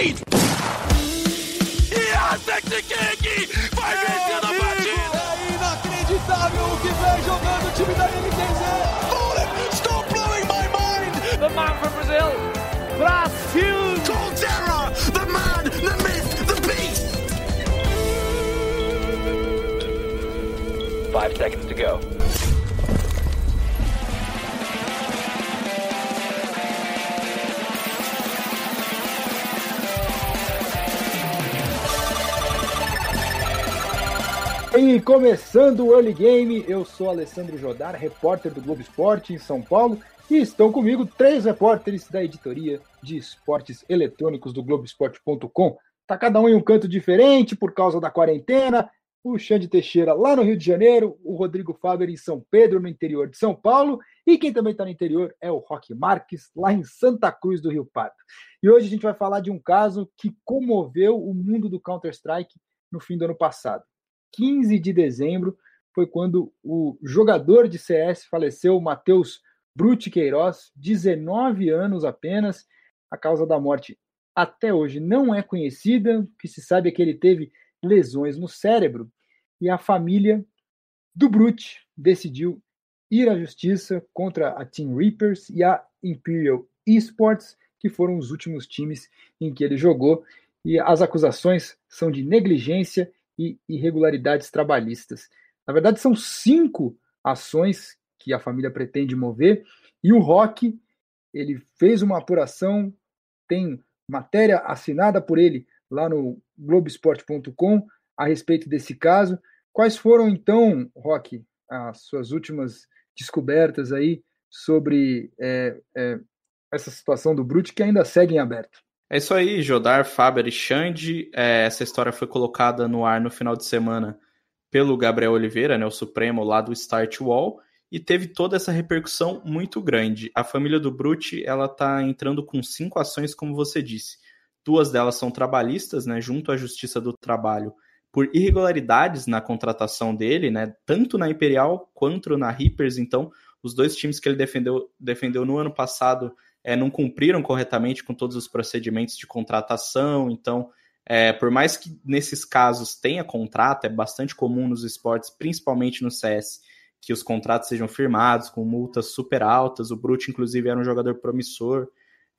lead! Sexy King vai vencer a partida! É inacreditável o que vem jogando o time da NTZ! Stop blowing my mind! The man from Brazil, Brasil! Colterra, the man, the myth, the beast! Five seconds to go. E começando o Early Game, eu sou Alessandro Jodar, repórter do Globo Esporte em São Paulo, e estão comigo três repórteres da editoria de esportes eletrônicos do Globoesporte.com. Tá cada um em um canto diferente por causa da quarentena. O Xande Teixeira lá no Rio de Janeiro, o Rodrigo Faber em São Pedro, no interior de São Paulo, e quem também está no interior é o Roque Marques, lá em Santa Cruz do Rio Pardo. E hoje a gente vai falar de um caso que comoveu o mundo do Counter-Strike no fim do ano passado. 15 de dezembro foi quando o jogador de CS faleceu, Matheus Brute Queiroz, 19 anos apenas. A causa da morte até hoje não é conhecida. O que se sabe é que ele teve lesões no cérebro e a família do Brute decidiu ir à justiça contra a Team Reapers e a Imperial Esports, que foram os últimos times em que ele jogou. E as acusações são de negligência e irregularidades trabalhistas. Na verdade, são cinco ações que a família pretende mover e o Rock ele fez uma apuração, tem matéria assinada por ele lá no Globesport.com a respeito desse caso. Quais foram então, Rock, as suas últimas descobertas aí sobre é, é, essa situação do Brute que ainda segue em aberto? É isso aí, Jodar, Faber e Xande. É, essa história foi colocada no ar no final de semana pelo Gabriel Oliveira, né, o Supremo lá do Start Wall, e teve toda essa repercussão muito grande. A família do Brute, ela tá entrando com cinco ações, como você disse. Duas delas são trabalhistas, né, junto à Justiça do Trabalho, por irregularidades na contratação dele, né, tanto na Imperial quanto na Reapers. Então, os dois times que ele defendeu, defendeu no ano passado é, não cumpriram corretamente com todos os procedimentos de contratação. Então, é, por mais que nesses casos tenha contrato, é bastante comum nos esportes, principalmente no CS, que os contratos sejam firmados com multas super altas. O Brute, inclusive, era um jogador promissor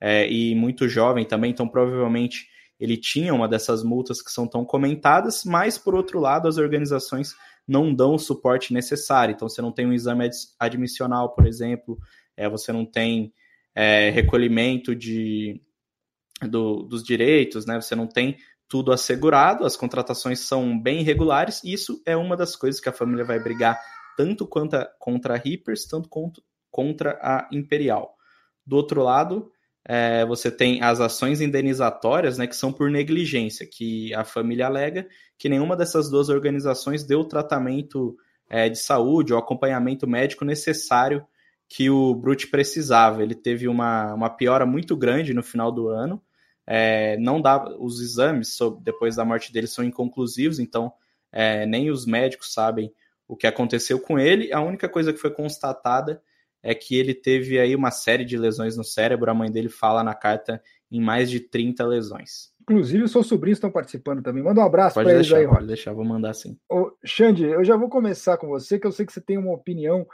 é, e muito jovem também, então provavelmente ele tinha uma dessas multas que são tão comentadas, mas por outro lado, as organizações não dão o suporte necessário. Então, você não tem um exame admissional, por exemplo, é, você não tem é, recolhimento de, do, dos direitos, né? Você não tem tudo assegurado, as contratações são bem irregulares, e isso é uma das coisas que a família vai brigar tanto quanto a, contra a Reapers, tanto quanto contra a Imperial. Do outro lado, é, você tem as ações indenizatórias, né, que são por negligência, que a família alega que nenhuma dessas duas organizações deu o tratamento é, de saúde ou acompanhamento médico necessário que o Brute precisava. Ele teve uma, uma piora muito grande no final do ano. É, não dá os exames sobre, depois da morte dele são inconclusivos, então é, nem os médicos sabem o que aconteceu com ele. A única coisa que foi constatada é que ele teve aí uma série de lesões no cérebro. A mãe dele fala na carta em mais de 30 lesões. Inclusive, os seus sobrinhos estão participando também. Manda um abraço para eles aí, Pode deixar, vou mandar sim. Ô, Xande, eu já vou começar com você, que eu sei que você tem uma opinião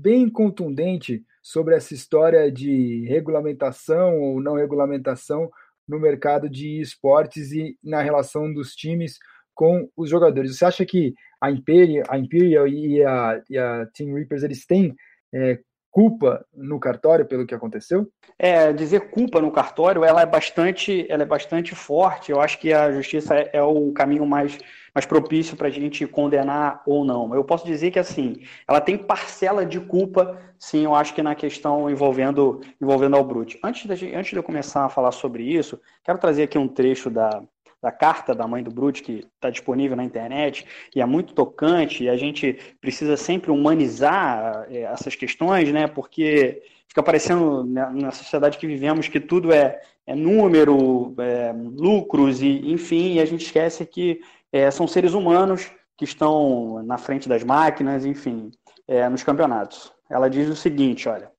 bem contundente sobre essa história de regulamentação ou não regulamentação no mercado de esportes e na relação dos times com os jogadores. Você acha que a Imperial, a Imperial e, a, e a Team Reapers eles têm é, culpa no cartório pelo que aconteceu? É, dizer culpa no cartório, ela é bastante, ela é bastante forte. Eu acho que a justiça é, é o caminho mais, mais propício para a gente condenar ou não. Eu posso dizer que assim, ela tem parcela de culpa, sim, eu acho que na questão envolvendo envolvendo ao Brute. Antes de, antes de eu começar a falar sobre isso, quero trazer aqui um trecho da, da carta da mãe do Brute, que está disponível na internet, e é muito tocante, e a gente precisa sempre humanizar é, essas questões, né? Porque fica parecendo né, na sociedade que vivemos que tudo é, é número, é, lucros, e enfim, e a gente esquece que é, são seres humanos que estão na frente das máquinas, enfim, é, nos campeonatos. Ela diz o seguinte, olha,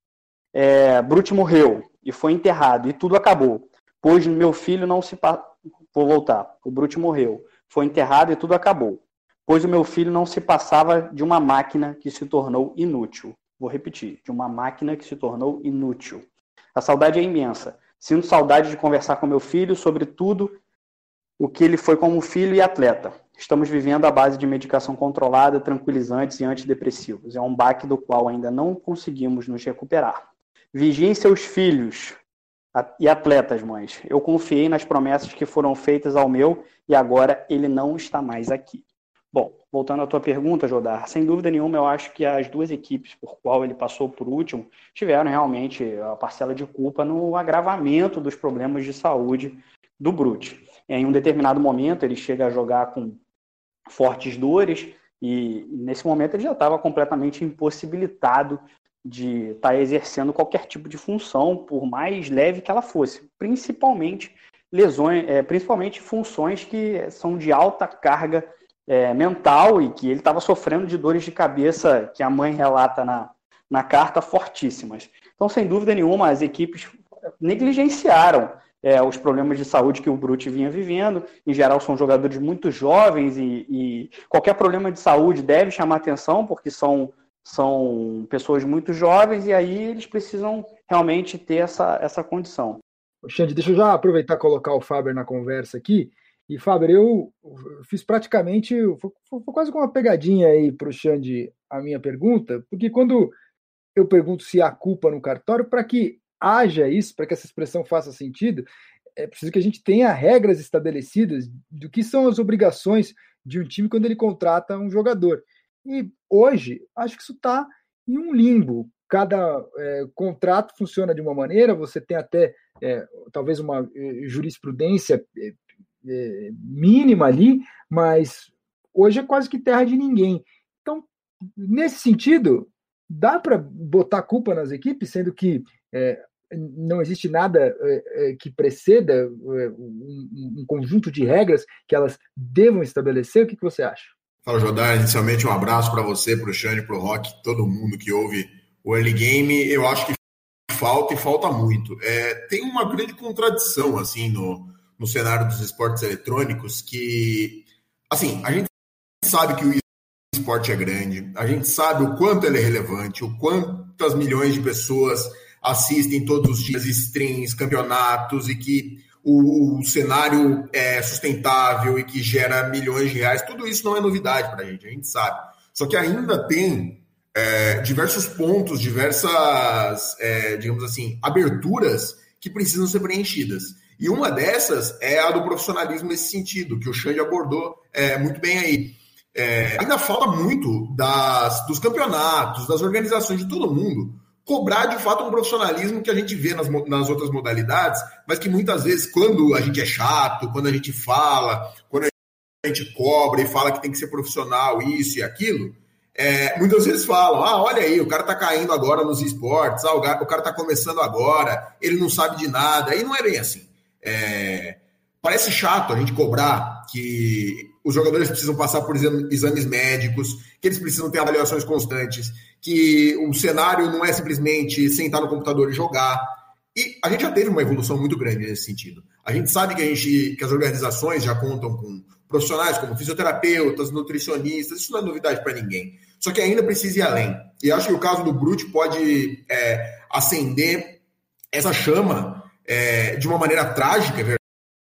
é, Brute morreu e foi enterrado e tudo acabou, pois meu filho não se, vou voltar. O Brute morreu, foi enterrado e tudo acabou. Pois o meu filho não se passava de uma máquina que se tornou inútil. Vou repetir, de uma máquina que se tornou inútil. A saudade é imensa. Sinto saudade de conversar com meu filho sobre tudo o que ele foi como filho e atleta. Estamos vivendo à base de medicação controlada, tranquilizantes e antidepressivos. É um baque do qual ainda não conseguimos nos recuperar. Vigiem seus filhos e atletas, mães. Eu confiei nas promessas que foram feitas ao meu e agora ele não está mais aqui. Bom, voltando à tua pergunta, Jodar, sem dúvida nenhuma, eu acho que as duas equipes por qual ele passou por último tiveram realmente a parcela de culpa no agravamento dos problemas de saúde do Brute. Em um determinado momento, ele chega a jogar com fortes dores e nesse momento ele já estava completamente impossibilitado de estar tá exercendo qualquer tipo de função, por mais leve que ela fosse, principalmente lesões, é, principalmente funções que são de alta carga é, mental e que ele estava sofrendo de dores de cabeça que a mãe relata na, na carta fortíssimas. Então, sem dúvida nenhuma, as equipes negligenciaram é, os problemas de saúde que o Brute vinha vivendo. Em geral, são jogadores muito jovens e, e, qualquer problema de saúde deve chamar atenção, porque são, são pessoas muito jovens e aí eles precisam realmente ter essa, essa condição. Xande, deixa eu já aproveitar e colocar o Faber na conversa aqui. E, Faber, eu fiz praticamente, foi, quase como uma pegadinha aí para o Xande a minha pergunta, porque quando eu pergunto se há culpa no cartório, para que haja isso, para que essa expressão faça sentido, é preciso que a gente tenha regras estabelecidas do que são as obrigações de um time quando ele contrata um jogador. E hoje, acho que isso está em um limbo. Cada é, contrato funciona de uma maneira, você tem até é, talvez uma é, jurisprudência é, é, mínima ali, mas hoje é quase que terra de ninguém. Então, nesse sentido, dá para botar culpa nas equipes, sendo que é, não existe nada é, é que preceda é, um, um, conjunto de regras que elas devam estabelecer. O que, que você acha? Fala, Jodar. Inicialmente, um abraço para você, para o Xande, para o Rock, todo mundo que ouve o Early Game. Eu acho que falta e falta muito. É, tem uma grande contradição assim no, no cenário dos esportes eletrônicos que, assim, a gente sabe que o esporte é grande, a gente sabe o quanto ele é relevante, o quantas milhões de pessoas assistem todos os dias streams, campeonatos e que o, o, cenário é sustentável e que gera milhões de reais, tudo isso não é novidade para a gente, a gente sabe. Só que ainda tem é, diversos pontos, diversas, é, digamos assim, aberturas que precisam ser preenchidas. E uma dessas é a do profissionalismo nesse sentido, que o Xande abordou é, muito bem aí. É, ainda falta muito das, dos campeonatos, das organizações de todo mundo, cobrar de fato um profissionalismo que a gente vê nas, nas outras modalidades, mas que muitas vezes, quando a gente é chato, quando a gente fala, quando a gente cobra e fala que tem que ser profissional, isso e aquilo, é, muitas vezes falam: ah, olha aí, o cara tá caindo agora nos esportes, ah, o, cara, o cara tá começando agora, ele não sabe de nada, e não é bem assim. É, parece chato a gente cobrar que os jogadores precisam passar por exames médicos, que eles precisam ter avaliações constantes, que o cenário não é simplesmente sentar no computador e jogar. E a gente já teve uma evolução muito grande nesse sentido. A gente sabe que, a gente, que as organizações já contam com profissionais como fisioterapeutas, nutricionistas, isso não é novidade para ninguém. Só que ainda precisa ir além. E acho que o caso do Brute pode é, acender essa chama é, de uma maneira trágica, é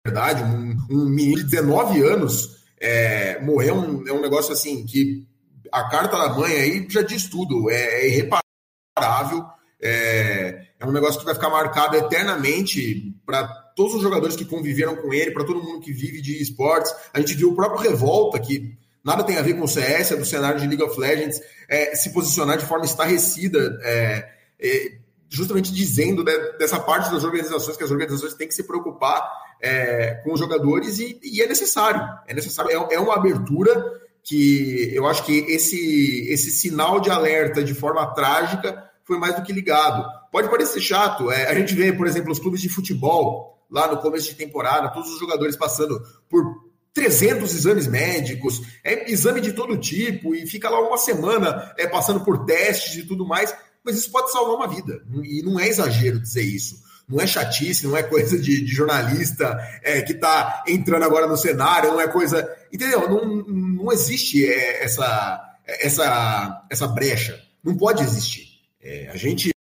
verdade. Um, um menino de 19 anos é, morrer é um, é um negócio assim que a carta da mãe aí já diz tudo, é, é irreparável, é, é um negócio que vai ficar marcado eternamente para todos os jogadores que conviveram com ele, para todo mundo que vive de esportes. A gente viu o próprio Revolta, que nada tem a ver com o CS, é do cenário de League of Legends, é, se posicionar de forma estarrecida, é, é, justamente dizendo né, dessa parte das organizações que as organizações têm que se preocupar é, com os jogadores e, e, é necessário. É necessário, é, é, uma abertura que eu acho que esse, esse sinal de alerta de forma trágica foi mais do que ligado. Pode parecer chato, é, a gente vê, por exemplo, os clubes de futebol lá no começo de temporada, todos os jogadores passando por 300 exames médicos, é exame de todo tipo, e fica lá uma semana é, passando por testes e tudo mais, mas isso pode salvar uma vida, e não é exagero dizer isso. Não é chatice, não é coisa de, de jornalista é, que está entrando agora no cenário, não é coisa. Entendeu? Não, não existe é, essa, essa, essa brecha. Não pode existir. É, a gente,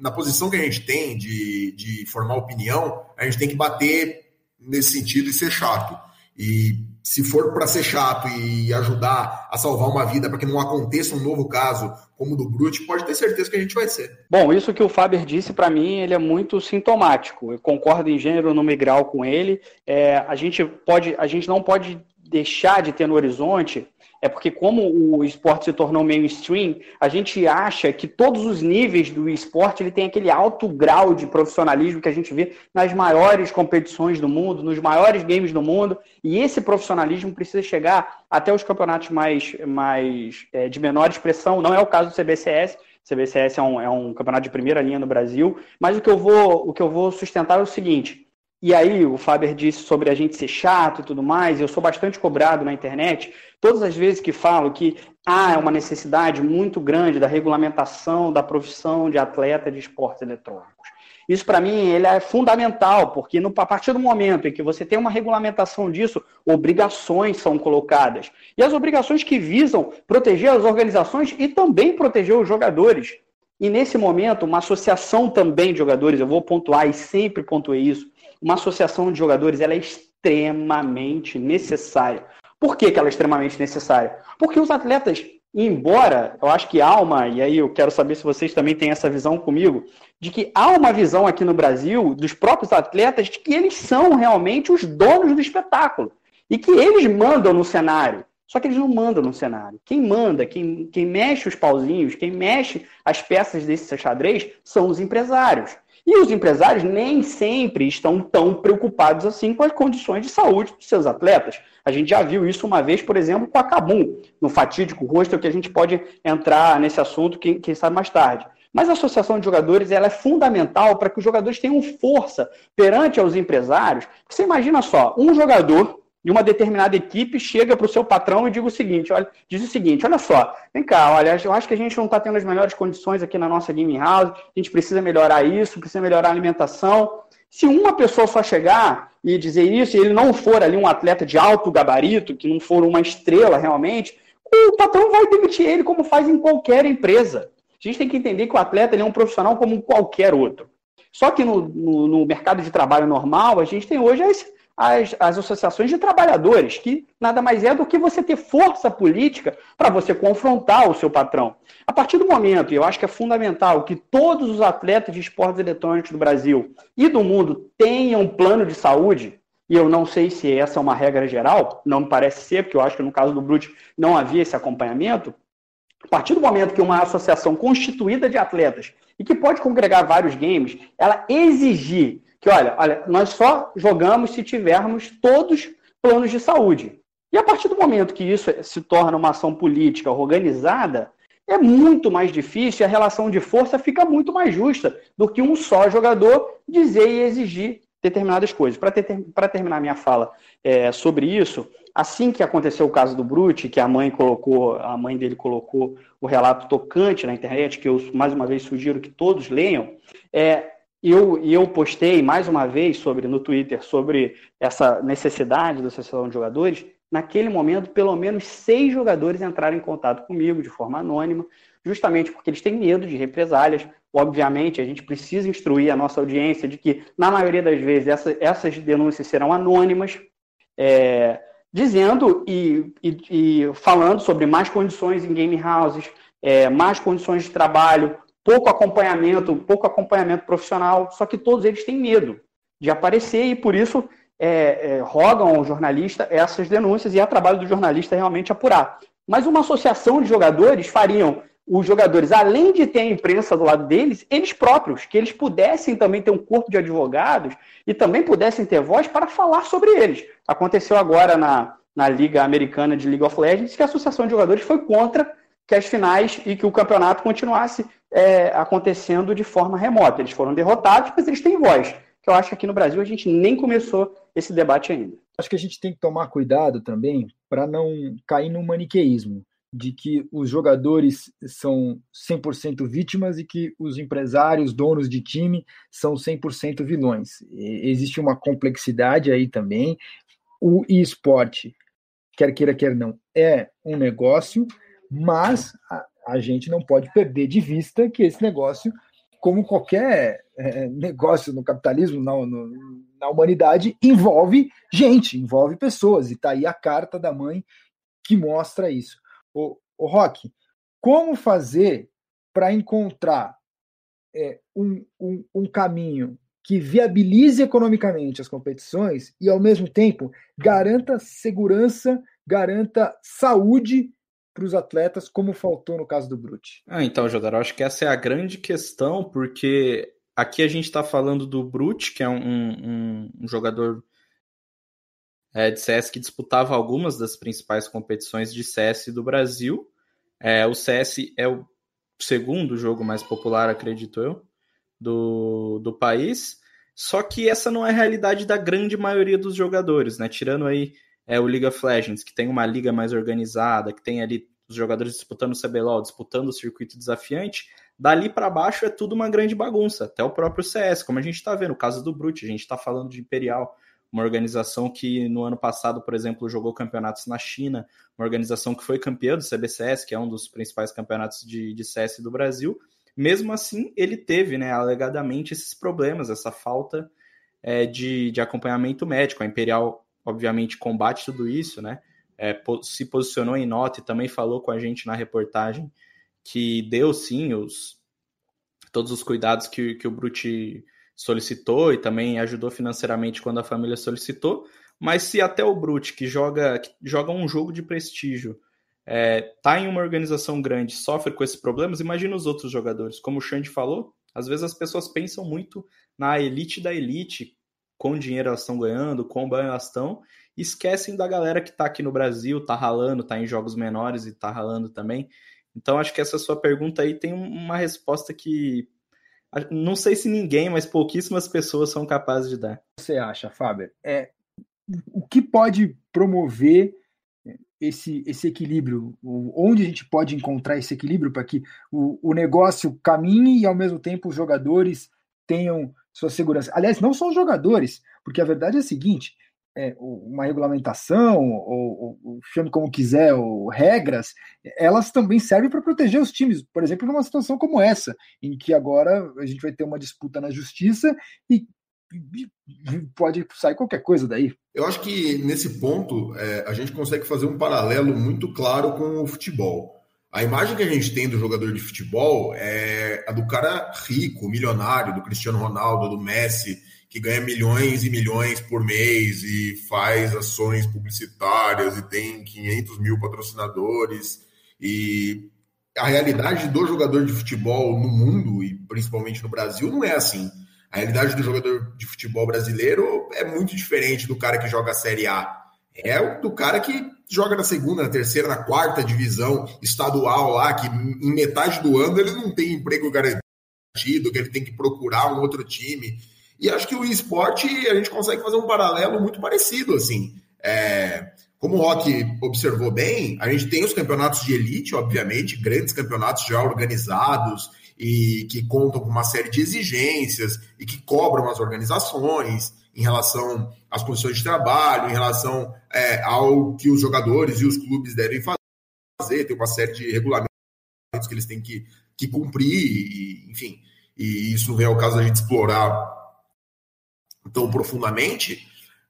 na posição que a gente tem de, de formar opinião, a gente tem que bater nesse sentido e ser chato. E se for para ser chato e ajudar a salvar uma vida para que não aconteça um novo caso como o do Brute, pode ter certeza que a gente vai ser. Bom, isso que o Faber disse para mim, ele é muito sintomático. Eu concordo em gênero no migral com ele. É, a gente pode, a gente não pode deixar de ter no horizonte é porque como o esporte se tornou mainstream, a gente acha que todos os níveis do esporte ele tem aquele alto grau de profissionalismo que a gente vê nas maiores competições do mundo, nos maiores games do mundo, e esse profissionalismo precisa chegar até os campeonatos mais, mais é, de menor expressão. Não é o caso do CBCS. O CBCS é um, é um campeonato de primeira linha no Brasil, mas o que eu vou, o que eu vou sustentar é o seguinte: e aí, o Faber disse sobre a gente ser chato e tudo mais, eu sou bastante cobrado na internet. Todas as vezes que falo que há uma necessidade muito grande da regulamentação da profissão de atleta de esportes eletrônicos. Isso, para mim, ele é fundamental, porque no, a partir do momento em que você tem uma regulamentação disso, obrigações são colocadas. E as obrigações que visam proteger as organizações e também proteger os jogadores. E nesse momento, uma associação também de jogadores, eu vou pontuar e sempre pontuei isso, uma associação de jogadores ela é extremamente necessária. Por que, que ela é extremamente necessária? Porque os atletas, embora eu acho que há uma, e aí eu quero saber se vocês também têm essa visão comigo, de que há uma visão aqui no Brasil dos próprios atletas de que eles são realmente os donos do espetáculo e que eles mandam no cenário. Só que eles não mandam no cenário. Quem manda, quem, quem mexe os pauzinhos, quem mexe as peças desse xadrez são os empresários. E os empresários nem sempre estão tão preocupados assim com as condições de saúde dos seus atletas. A gente já viu isso uma vez, por exemplo, com a Cabum, no fatídico rosto, que a gente pode entrar nesse assunto, quem, quem sabe mais tarde. Mas a associação de jogadores ela é fundamental para que os jogadores tenham força perante aos empresários. Você imagina só, um jogador de uma determinada equipe chega para o seu patrão e diz o seguinte, olha, diz o seguinte, olha só, vem cá, olha, eu acho que a gente não está tendo as melhores condições aqui na nossa game house, a gente precisa melhorar isso, precisa melhorar a alimentação. Se uma pessoa só chegar e dizer isso, e ele não for ali um atleta de alto gabarito, que não for uma estrela realmente, o patrão vai demitir ele como faz em qualquer empresa. A gente tem que entender que o atleta é um profissional como qualquer outro. Só que no, no, no mercado de trabalho normal, a gente tem hoje esse, as, as associações de trabalhadores, que nada mais é do que você ter força política para você confrontar o seu patrão. A partir do momento, e eu acho que é fundamental, que todos os atletas de esportes eletrônicos do Brasil e do mundo tenham plano de saúde, e eu não sei se essa é uma regra geral, não me parece ser, porque eu acho que no caso do Brute não havia esse acompanhamento. A partir do momento que uma associação constituída de atletas e que pode congregar vários games, ela exigir que, olha, olha, nós só jogamos se tivermos todos planos de saúde. E a partir do momento que isso se torna uma ação política organizada, é muito mais difícil a relação de força fica muito mais justa do que um só jogador dizer e exigir determinadas coisas. Para ter, terminar minha fala é, sobre isso, assim que aconteceu o caso do Brute, que a mãe colocou, a mãe dele colocou o relato tocante na internet, que eu mais uma vez sugiro que todos leiam, é, eu, eu postei mais uma vez sobre no Twitter sobre essa necessidade da associação de jogadores. Naquele momento, pelo menos seis jogadores entraram em contato comigo de forma anônima, justamente porque eles têm medo de represálias. Obviamente, a gente precisa instruir a nossa audiência de que, na maioria das vezes, essa, essas denúncias serão anônimas, é, dizendo e, e, e, falando sobre mais condições em game houses, é, mais condições de trabalho, pouco acompanhamento, pouco acompanhamento profissional, só que todos eles têm medo de aparecer e por isso é, é, rogam ao jornalista essas denúncias e é trabalho do jornalista realmente apurar. Mas uma associação de jogadores fariam os jogadores, além de ter a imprensa do lado deles, eles próprios, que eles pudessem também ter um corpo de advogados e também pudessem ter voz para falar sobre eles. Aconteceu agora na, na Liga Americana de League of Legends que a Associação de Jogadores foi contra que as finais e que o campeonato continuasse é, acontecendo de forma remota. Eles foram derrotados, mas eles têm voz. Que eu acho que aqui no Brasil a gente nem começou esse debate ainda. Acho que a gente tem que tomar cuidado também para não cair no maniqueísmo. de que os jogadores são 100% vítimas e que os empresários, donos de time, são 100% vilões. E existe uma complexidade aí também. O esporte, quer queira, quer não, é um negócio, mas a, gente não pode perder de vista que esse negócio, como qualquer é, negócio no capitalismo, na, no, na humanidade, envolve gente, envolve pessoas. E está aí a carta da mãe que mostra isso. O, o Rock, como fazer para encontrar é, um, um, um caminho que viabilize economicamente as competições e, ao mesmo tempo, garanta segurança, garanta saúde para os atletas, como faltou no caso do Brute. Ah, então, Jodar, acho que essa é a grande questão, porque aqui a gente está falando do Brute, que é um, um, um jogador é, de CS que disputava algumas das principais competições de CS do Brasil. É, o CS é o segundo jogo mais popular, acredito eu, do, do país. Só que essa não é a realidade da grande maioria dos jogadores, né? Tirando aí é, o League of Legends, que tem uma liga mais organizada, que tem ali os jogadores disputando o CBLOL, disputando o circuito desafiante, dali para baixo é tudo uma grande bagunça, até o próprio CS, como a gente está vendo, o caso do Brute, a gente está falando de Imperial, uma organização que no ano passado, por exemplo, jogou campeonatos na China, uma organização que foi campeã do CBCS, que é um dos principais campeonatos de, de CS do Brasil. Mesmo assim, ele teve, né, alegadamente, esses problemas, essa falta é, de, de acompanhamento médico. A Imperial, obviamente, combate tudo isso, né? É, se posicionou em nota e também falou com a gente na reportagem que deu sim os todos os cuidados que, que o Brute solicitou e também ajudou financeiramente quando a família solicitou. Mas se até o Brute, que joga, que joga um jogo de prestígio, é, tá em uma organização grande, sofre com esses problemas, imagina os outros jogadores. Como o Xande falou, às vezes as pessoas pensam muito na elite da elite, com dinheiro elas estão ganhando, com banho elas estão, esquecem da galera que está aqui no Brasil, tá ralando, tá em jogos menores e tá ralando também. Então acho que essa sua pergunta aí tem uma resposta que não sei se ninguém, mas pouquíssimas pessoas são capazes de dar. Você acha, Fábio? É, o que pode promover esse, esse equilíbrio? Onde a gente pode encontrar esse equilíbrio para que o, o negócio caminhe e, ao mesmo tempo, os jogadores tenham sua segurança? Aliás, não só os jogadores, porque a verdade é a seguinte: é, uma regulamentação, ou, ou, chame como quiser, ou regras, elas também servem para proteger os times. Por exemplo, numa situação como essa, em que agora a gente vai ter uma disputa na justiça e pode sair qualquer coisa daí. Eu acho que nesse ponto é, a gente consegue fazer um paralelo muito claro com o futebol. A imagem que a gente tem do jogador de futebol é a do cara rico, milionário, do Cristiano Ronaldo, do Messi, que ganha milhões e milhões por mês e faz ações publicitárias e tem 500 mil patrocinadores. E a realidade do jogador de futebol no mundo e principalmente no Brasil não é assim. A realidade do jogador de futebol brasileiro é muito diferente do cara que joga a Série A. É o do cara que joga na segunda, na terceira, na quarta divisão estadual lá, que em metade do ano ele não tem emprego garantido, que ele tem que procurar um outro time. E acho que o esporte a gente consegue fazer um paralelo muito parecido, assim. É, como o Rock observou bem, a gente tem os campeonatos de elite, obviamente, grandes campeonatos já organizados e que contam com uma série de exigências e que cobram as organizações em relação às condições de trabalho, em relação é, ao que os jogadores e os clubes devem fazer, tem uma série de regulamentos que eles têm que, que cumprir, e, enfim. E isso vem ao caso da gente explorar tão profundamente.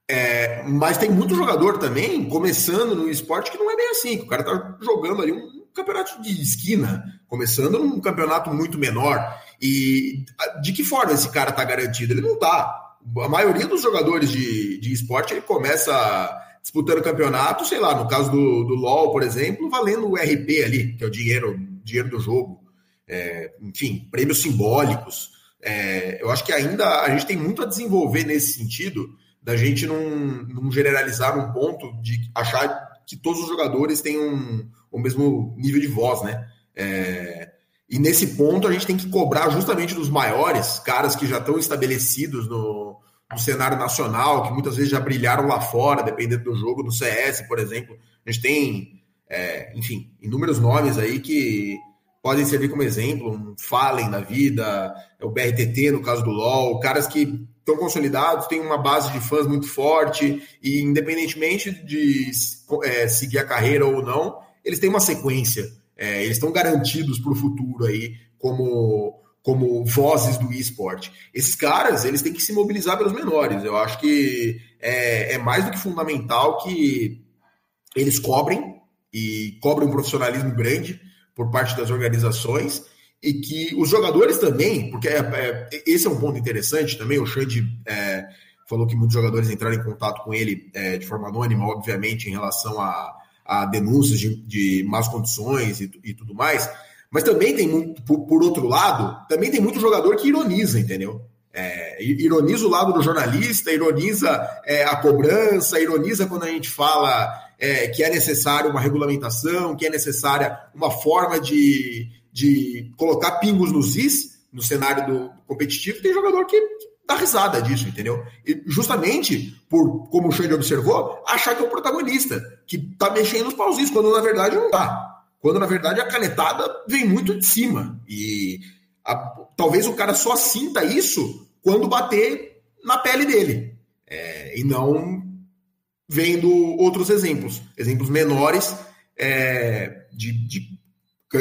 É, mas tem muito jogador também começando no esporte que não é bem assim. O cara tá jogando ali um campeonato de esquina, começando num campeonato muito menor. E de que forma esse cara tá garantido? Ele não tá. A maioria dos jogadores de, de esporte ele começa disputando campeonato, sei lá, no caso do, do LoL, por exemplo, valendo o RP ali, que é o dinheiro, dinheiro do jogo. É, enfim, prêmios simbólicos. É, eu acho que ainda a gente tem muito a desenvolver nesse sentido, da gente não, não generalizar um ponto de achar que todos os jogadores têm um, o mesmo nível de voz, né? É, e nesse ponto a gente tem que cobrar justamente dos maiores, caras que já estão estabelecidos no, no cenário nacional, que muitas vezes já brilharam lá fora, dependendo do jogo, do CS, por exemplo. A gente tem é, enfim, inúmeros nomes aí que podem servir como exemplo, um Fallen da vida, o BRTT no caso do LoL, caras que estão consolidados, têm uma base de fãs muito forte e independentemente de é, seguir a carreira ou não, eles têm uma sequência, é, eles estão garantidos para o futuro aí como como vozes do esporte. Esses caras, eles têm que se mobilizar pelos menores. Eu acho que é, é mais do que fundamental que eles cobrem e cobrem um profissionalismo grande por parte das organizações e que os jogadores também, porque é, é, esse é um ponto interessante também, o Xande é, falou que muitos jogadores entraram em contato com ele é, de forma anônima, obviamente, em relação a, a denúncias de, de más condições e, e, tudo mais, mas também tem muito, por, por, outro lado, também tem muito jogador que ironiza, entendeu? É, ironiza o lado do jornalista, ironiza é, a cobrança, ironiza quando a gente fala é, que é necessário uma regulamentação, que é necessária uma forma de, de colocar pingos nos is no cenário do competitivo. Tem jogador que dá risada disso, entendeu? E justamente por, como o Xande observou, achar que é o protagonista, que tá mexendo os pauzinhos, quando na verdade não tá. Quando na verdade a canetada vem muito de cima. E a, talvez o cara só sinta isso quando bater na pele dele. É, e não vendo outros exemplos, exemplos menores é, de, de,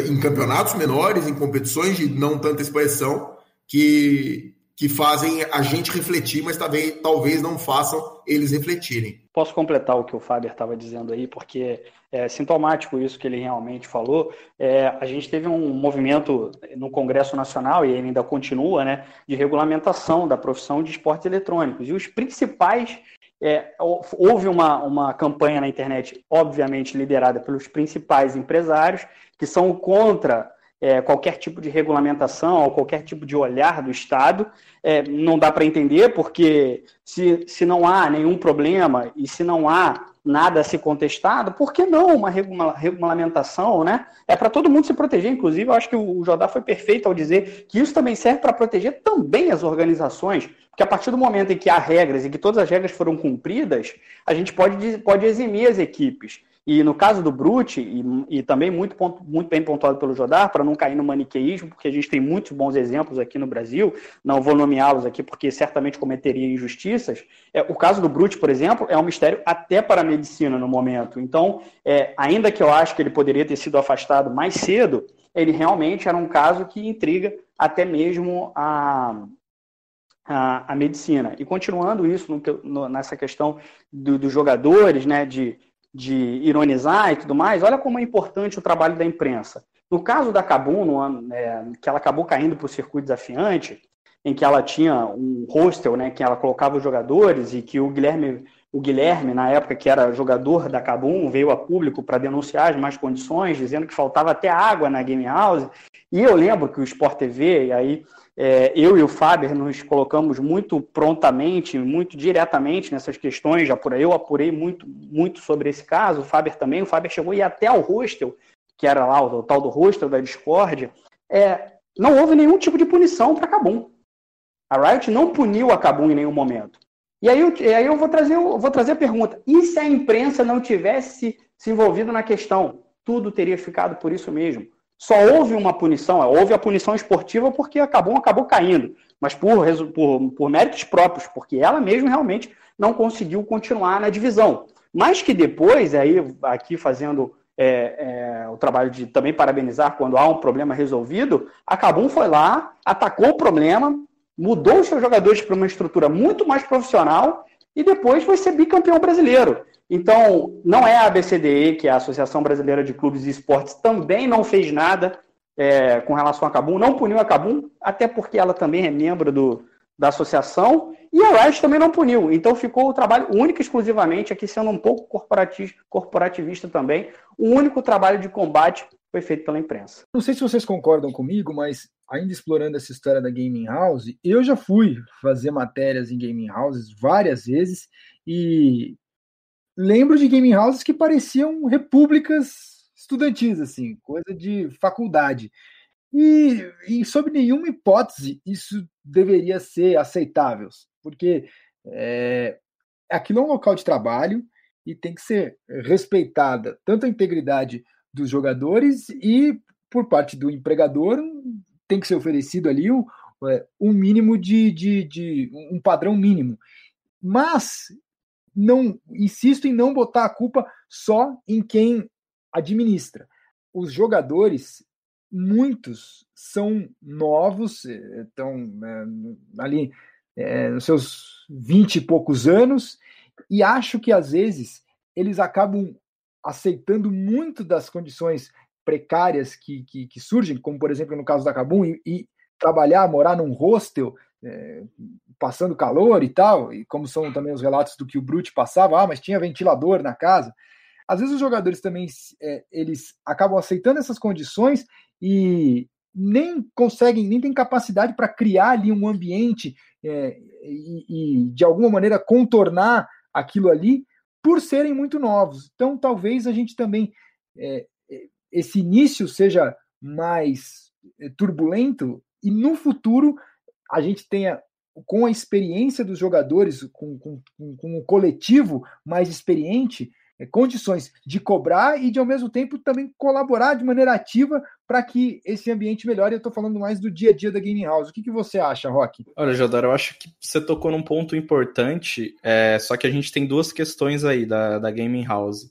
em campeonatos menores, em competições de não tanta expressão, que, que fazem a gente refletir, mas também talvez não façam eles refletirem. Posso completar o que o Fábio estava dizendo aí, porque é sintomático isso que ele realmente falou. É, a gente teve um movimento no Congresso Nacional, e ele ainda continua, né, de regulamentação da profissão de esportes eletrônicos. E os principais é, houve uma, uma campanha na internet, obviamente liderada pelos principais empresários, que são contra é, qualquer tipo de regulamentação ou qualquer tipo de olhar do Estado. É, não dá para entender, porque se, se não há nenhum problema e se não há nada a ser contestado, por que não uma regulamentação, né? É para todo mundo se proteger, inclusive, eu acho que o Jodá foi perfeito ao dizer que isso também serve para proteger também as organizações, porque a partir do momento em que há regras e que todas as regras foram cumpridas, a gente pode, pode eximir as equipes. E no caso do Brute, e, e também muito, muito bem pontuado pelo Jodar, para não cair no maniqueísmo, porque a gente tem muitos bons exemplos aqui no Brasil, não vou nomeá-los aqui porque certamente cometeria injustiças. É, o caso do Brute, por exemplo, é um mistério até para a medicina no momento. Então, é, ainda que eu acho que ele poderia ter sido afastado mais cedo, ele realmente era um caso que intriga até mesmo a, a, a medicina. E continuando isso no, no, nessa questão do, dos jogadores, né, de de ironizar e tudo mais, olha como é importante o trabalho da imprensa. No caso da Cabum, é, que ela acabou caindo para o circuito desafiante, em que ela tinha um hostel, né, que ela colocava os jogadores e que o Guilherme, o Guilherme na época que era jogador da Cabum, veio a público para denunciar as más condições, dizendo que faltava até água na game house. E eu lembro que o Sport TV, e aí é, eu e o Faber nos colocamos muito prontamente, muito diretamente nessas questões, já por aí eu apurei muito, muito sobre esse caso, o Faber também, o Faber chegou ir até o hostel, que era lá o, o tal do hostel da Discord, é, não houve nenhum tipo de punição para Cabum. A Riot não puniu a Cabum em nenhum momento. E aí, eu, aí eu, vou trazer, eu vou trazer a pergunta: e se a imprensa não tivesse se envolvido na questão? Tudo teria ficado por isso mesmo. Só houve uma punição, é, houve a punição esportiva porque acabou, acabou caindo, mas por, por, por méritos próprios, porque ela mesma realmente não conseguiu continuar na divisão. Mas que depois, aí aqui fazendo é, é, o trabalho de também parabenizar quando há um problema resolvido, a Cabum foi lá, atacou o problema, mudou os seus jogadores para uma estrutura muito mais profissional e depois foi ser bicampeão brasileiro. Então, não é a ABCDE, que é a Associação Brasileira de Clubes e Esportes, também não fez nada é, com relação a Cabum, não puniu a Cabum, até porque ela também é membro do, da associação, e a Riot também não puniu. Então ficou o trabalho único exclusivamente, aqui sendo um pouco corporativista, também, o único trabalho de combate foi feito pela imprensa. Não sei se vocês concordam comigo, mas ainda explorando essa história da gaming house, eu já fui fazer matérias em gaming houses várias vezes e lembro de gaming houses que pareciam repúblicas estudantis, assim, coisa de faculdade. E, e sob nenhuma hipótese isso deveria ser aceitável, porque é, aquilo é um local de trabalho e tem que ser respeitada tanto a integridade dos jogadores e por parte do empregador tem que ser oferecido ali um, é, um mínimo de, de, de um padrão mínimo. Mas não insisto em não botar a culpa só em quem administra. Os jogadores, muitos são novos, estão é, ali é, nos seus vinte e poucos anos, e acho que às vezes eles acabam aceitando muito das condições precárias que, que, que surgem, como por exemplo no caso da Cabum, e, e trabalhar, morar num hostel, é, passando calor e tal, e como são também os relatos do que o Brute passava, ah, mas tinha ventilador na casa. Às vezes os jogadores também é, eles acabam aceitando essas condições e nem conseguem, nem tem capacidade para criar ali um ambiente é, e, e, de alguma maneira contornar aquilo ali por serem muito novos. Então talvez a gente também é, esse início seja mais é, turbulento e no futuro a gente tenha, com a experiência dos jogadores, com, com, com o coletivo mais experiente, é, condições de cobrar e de, ao mesmo tempo, também colaborar de maneira ativa para que esse ambiente melhore. Eu estou falando mais do dia a dia da Gaming House. O que, que você acha, Rock? Olha, Jodar, eu acho que você tocou num ponto importante, é, só que a gente tem duas questões aí da, da Gaming House.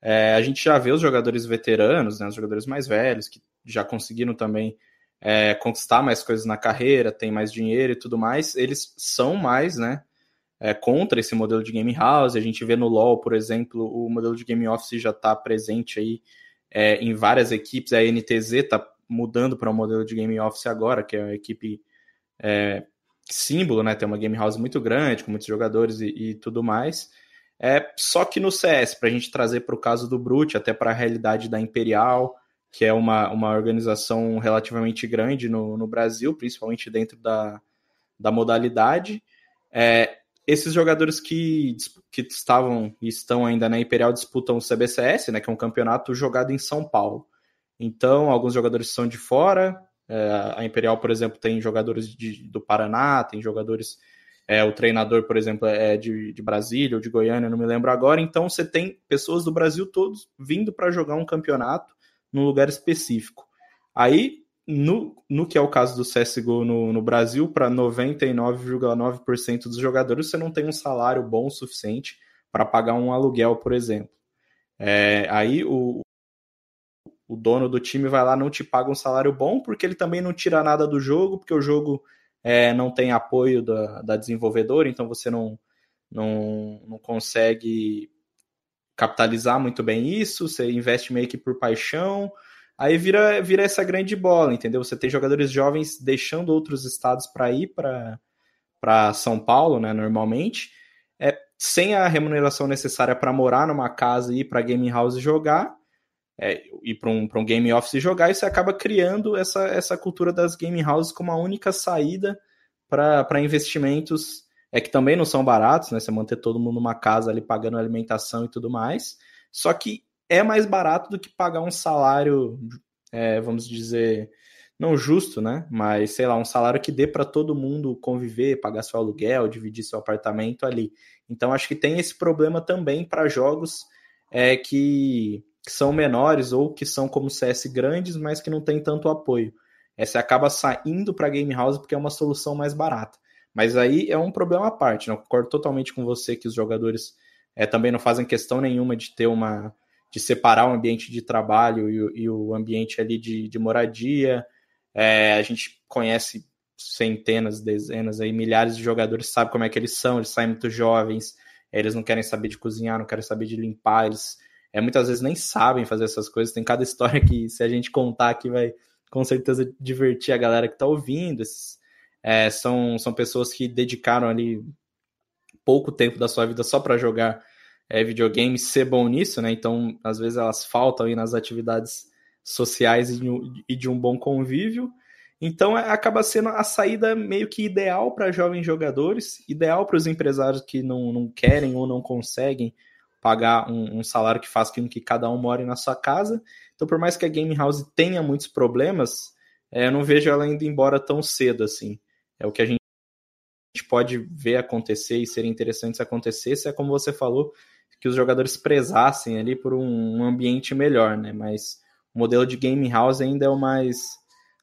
É, a gente já vê os jogadores veteranos, né, os jogadores mais velhos, que já conseguiram também é, conquistar mais coisas na carreira, tem mais dinheiro e tudo mais, eles são mais, né, é, contra esse modelo de game house. A gente vê no LoL, por exemplo, o modelo de game office já está presente aí é, em várias equipes. A NTZ está mudando para um modelo de game office agora, que é a equipe é, símbolo, né? Tem uma game house muito grande, com muitos jogadores e, e tudo mais. É, só que no CS, para a gente trazer para o caso do Brute, até para a realidade da Imperial, que é uma, uma organização relativamente grande no, no Brasil, principalmente dentro da, da modalidade. É, esses jogadores que, que estavam e estão ainda na Imperial disputam o CBCS, né, que é um campeonato jogado em São Paulo. Então, alguns jogadores são de fora. É, a Imperial, por exemplo, tem jogadores de, do Paraná, tem jogadores. É, o treinador, por exemplo, é de, de Brasília ou de Goiânia, não me lembro agora. Então, você tem pessoas do Brasil todos vindo para jogar um campeonato num lugar específico. Aí, no, no que é o caso do CSGO no, no Brasil, para 99,9% dos jogadores, você não tem um salário bom o suficiente para pagar um aluguel, por exemplo. É, aí o, o dono do time vai lá não te paga um salário bom, porque ele também não tira nada do jogo, porque o jogo é, não tem apoio da, da desenvolvedora, então você não, não, não consegue capitalizar muito bem isso, você investe meio que por paixão, aí vira, vira essa grande bola, entendeu? Você tem jogadores jovens deixando outros estados para ir para São Paulo, né, normalmente, é, sem a remuneração necessária para morar numa casa e ir para game house jogar, é, ir para um, um game office jogar, e você acaba criando essa, essa cultura das game houses como a única saída para investimentos é que também não são baratos, né? Você manter todo mundo numa casa ali pagando alimentação e tudo mais. Só que é mais barato do que pagar um salário, é, vamos dizer, não justo, né? Mas sei lá, um salário que dê para todo mundo conviver, pagar seu aluguel, dividir seu apartamento ali. Então acho que tem esse problema também para jogos é, que, são menores ou que são como CS grandes, mas que não tem tanto apoio. É, você acaba saindo para game house porque é uma solução mais barata. Mas aí é um problema à parte. Não né? concordo totalmente com você que os jogadores é, também não fazem questão nenhuma de ter uma. de separar o ambiente de trabalho e, e o ambiente ali de, de moradia. É, a gente conhece centenas, dezenas, aí, milhares de jogadores, sabe como é que eles são, eles saem muito jovens, eles não querem saber de cozinhar, não querem saber de limpar, eles é, muitas vezes nem sabem fazer essas coisas. Tem cada história que, se a gente contar aqui, vai com certeza divertir a galera que está ouvindo. Esses, é, são, são pessoas que dedicaram ali pouco tempo da sua vida só para jogar é, videogame, ser bom nisso, né? Então, às vezes elas faltam aí nas atividades sociais e de um, e de um bom convívio. Então, é, acaba sendo a saída meio que ideal para jovens jogadores, ideal para os empresários que não, não querem ou não conseguem pagar um, um, salário que faz com que cada um more na sua casa. Então, por mais que a Game House tenha muitos problemas, é, eu não vejo ela indo embora tão cedo assim. É o que a gente pode ver acontecer e ser interessante se acontecesse, é como você falou, que os jogadores prezassem ali por um, ambiente melhor, né? Mas o modelo de game house ainda é o mais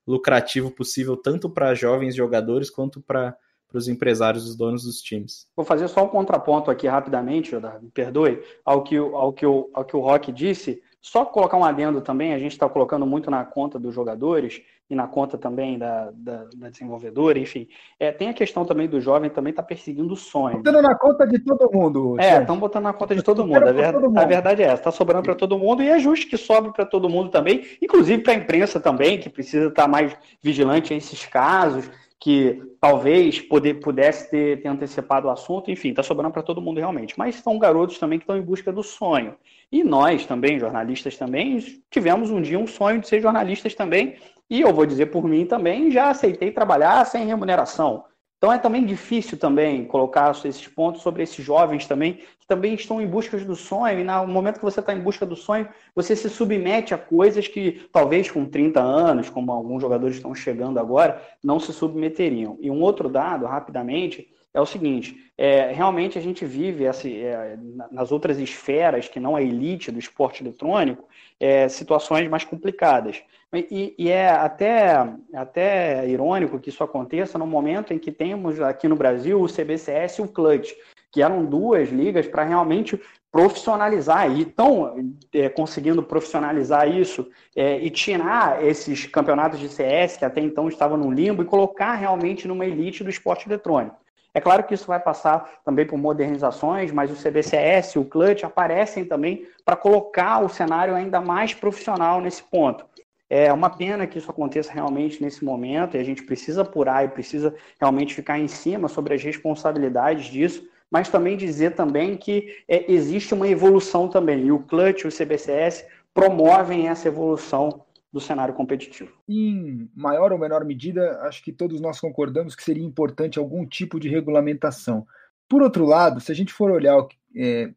lucrativo possível, tanto para jovens jogadores quanto para os empresários, os donos dos times. Vou fazer só um contraponto aqui rapidamente, Jodar, me perdoe, ao que, ao, que ao que o Rock disse. Só colocar um adendo também, a gente está colocando muito na conta dos jogadores e na conta também da, da, da desenvolvedora, enfim. É, tem a questão também do jovem também está perseguindo o sonho. Botando na conta de todo mundo. É, estão botando na conta de todo mundo. A, ver, todo mundo. a verdade é essa, está sobrando para todo mundo e é justo que sobre para todo mundo também, inclusive para a imprensa também, que precisa estar tá mais vigilante a esses casos que talvez poder, pudesse ter, ter antecipado o assunto, enfim, está sobrando para todo mundo realmente. Mas são garotos também que estão em busca do sonho. E nós também, jornalistas também, tivemos um dia um sonho de ser jornalistas também, e eu vou dizer por mim também, já aceitei trabalhar sem remuneração. Então é também difícil também colocar esses pontos sobre esses jovens também, que também estão em busca do sonho, e no momento que você está em busca do sonho, você se submete a coisas que talvez com 30 anos, como alguns jogadores estão chegando agora, não se submeteriam. E um outro dado, rapidamente, é o seguinte: é, realmente a gente vive essa, é, nas outras esferas, que não a elite do esporte eletrônico, é, situações mais complicadas. E, e, é até, até irônico que isso aconteça no momento em que temos aqui no Brasil o CBCS e o Clutch, que eram duas ligas para realmente profissionalizar e estão é, conseguindo profissionalizar isso é, e tirar esses campeonatos de CS que até então estavam no limbo e colocar realmente numa elite do esporte eletrônico. É claro que isso vai passar também por modernizações, mas o CBCS, o Clutch aparecem também para colocar o cenário ainda mais profissional nesse ponto. É uma pena que isso aconteça realmente nesse momento e a gente precisa apurar e precisa realmente ficar em cima sobre as responsabilidades disso, mas também dizer também que é, existe uma evolução também e o Clutch e o CBCS promovem essa evolução do cenário competitivo. Em maior ou menor medida, acho que todos nós concordamos que seria importante algum tipo de regulamentação. Por outro lado, se a gente for olhar é,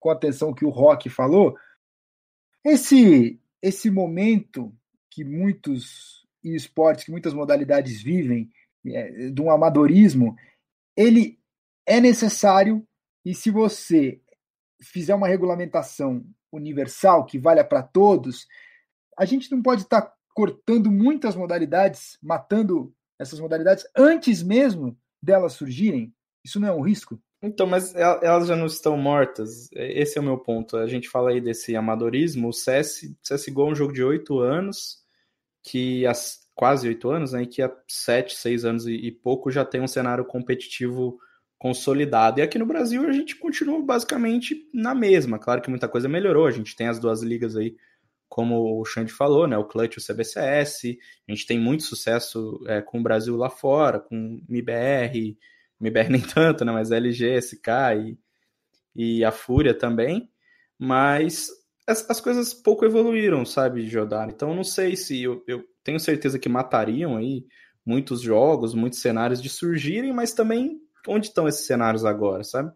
com atenção o que o Rock falou, esse, esse momento que muitos esportes, que muitas modalidades vivem, é, de um amadorismo, ele é necessário e se você fizer uma regulamentação universal que valha para todos, a gente não pode estar tá cortando muitas modalidades, matando essas modalidades antes mesmo delas surgirem? Isso não é um risco? Então, mas elas já não estão mortas. Esse é o meu ponto. A gente fala aí desse amadorismo. O CS, CSGO é um jogo de oito anos, que há quase oito anos, né? E que há sete, seis anos e, pouco já tem um cenário competitivo consolidado. E aqui no Brasil a gente continua basicamente na mesma. Claro que muita coisa melhorou. A gente tem as duas ligas aí como o Xande falou, né, o Clutch o CBCS, a gente tem muito sucesso é, com o Brasil lá fora, com MIBR, MIBR nem tanto, né, mas LG, SK e, e a Fúria também, mas as, as coisas pouco evoluíram, sabe, Jodar? Então não sei se eu, eu tenho certeza que matariam aí muitos jogos, muitos cenários de surgirem, mas também onde estão esses cenários agora, sabe?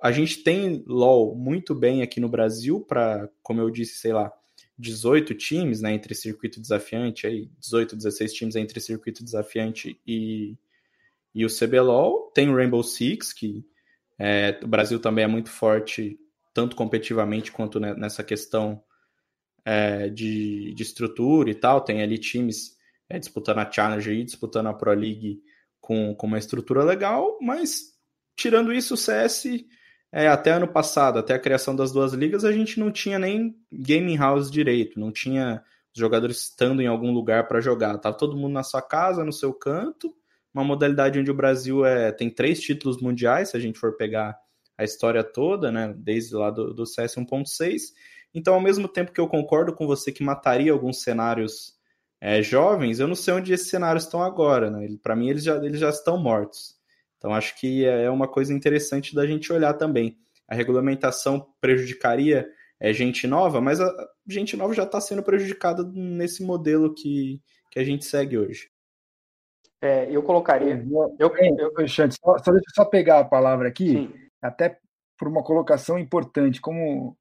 A gente tem LoL muito bem aqui no Brasil para, como eu disse, sei lá, 18 times, né, entre circuito desafiante, aí 18, 16 times entre circuito desafiante e, e o CBLOL. Tem o Rainbow Six, que é, o Brasil também é muito forte, tanto competitivamente quanto nessa questão é, de, de estrutura e tal. Tem ali times é, disputando a Challenge e disputando a Pro League com, com uma estrutura legal, mas tirando isso, o CS é, até ano passado, até a criação das duas ligas, a gente não tinha nem gaming house direito, não tinha os jogadores estando em algum lugar para jogar. Tava todo mundo na sua casa, no seu canto, uma modalidade onde o Brasil é, tem três títulos mundiais, se a gente for pegar a história toda, né, desde lá do, do CS 1.6. Então, ao mesmo tempo que eu concordo com você que mataria alguns cenários é, jovens, eu não sei onde esses cenários estão agora. Né? Para mim, eles já, eles já estão mortos. Então, acho que é uma coisa interessante da gente olhar também. A regulamentação prejudicaria é, gente nova, mas a gente nova já está sendo prejudicada nesse modelo que, que a gente segue hoje. É, eu colocaria. Eu, eu, eu, só, só deixa eu só pegar a palavra aqui, Sim. até por uma colocação importante, como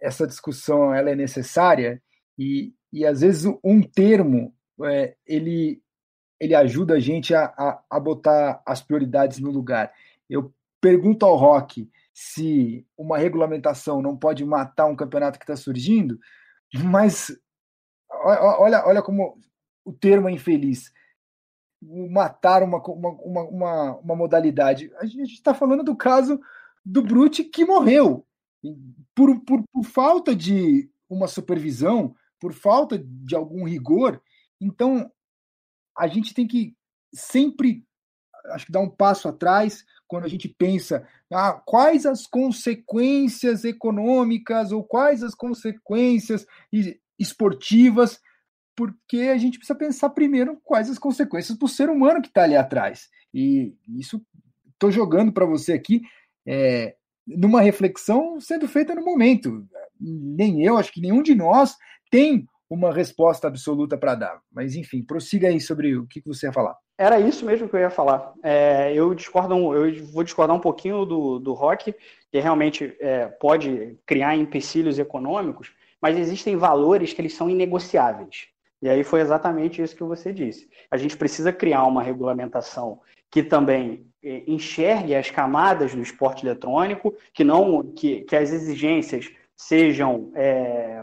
essa discussão ela é necessária e, e às vezes um termo é, ele ele ajuda a gente a, a, a botar as prioridades no lugar. Eu pergunto ao Rock, se uma regulamentação não pode matar um campeonato que está surgindo, mas olha, olha como o termo é infeliz. Matar uma, uma, uma, uma modalidade. A gente está falando do caso do Brute que morreu por, por, por falta de uma supervisão, por falta de algum rigor. Então, a gente tem que sempre acho que dar um passo atrás quando a gente pensa ah, quais as consequências econômicas ou quais as consequências esportivas, porque a gente precisa pensar primeiro quais as consequências para o ser humano que está ali atrás. E isso estou jogando para você aqui é, numa reflexão sendo feita no momento. Nem eu, acho que nenhum de nós tem uma resposta absoluta para dar. Mas, enfim, prossiga aí sobre o que você ia falar. Era isso mesmo que eu ia falar. É, eu discordo, eu vou discordar um pouquinho do, do rock, que realmente é, pode criar empecilhos econômicos, mas existem valores que eles são inegociáveis. E aí foi exatamente isso que você disse. A gente precisa criar uma regulamentação que também é, enxergue as camadas do esporte eletrônico, que não que, que as exigências sejam é,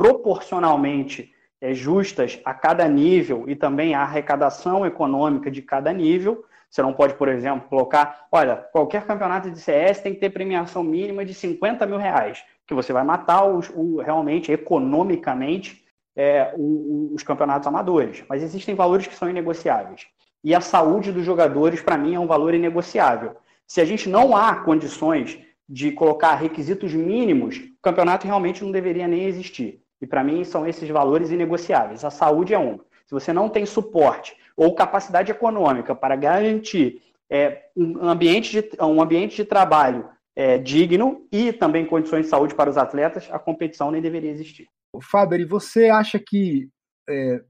proporcionalmente é, justas a cada nível e também a arrecadação econômica de cada nível. Você não pode, por exemplo, colocar, olha, qualquer campeonato de CS tem que ter premiação mínima de 50 mil reais, que você vai matar os, o, realmente, economicamente, é, o, os campeonatos amadores. Mas existem valores que são inegociáveis. E a saúde dos jogadores, para mim, é um valor inegociável. Se a gente não há condições de colocar requisitos mínimos, o campeonato realmente não deveria nem existir. E para mim são esses valores inegociáveis. A saúde é um. Se você não tem suporte ou capacidade econômica para garantir é, um, ambiente de, um ambiente de trabalho é, digno e também condições de saúde para os atletas, a competição nem deveria existir. Faber, e você acha que é,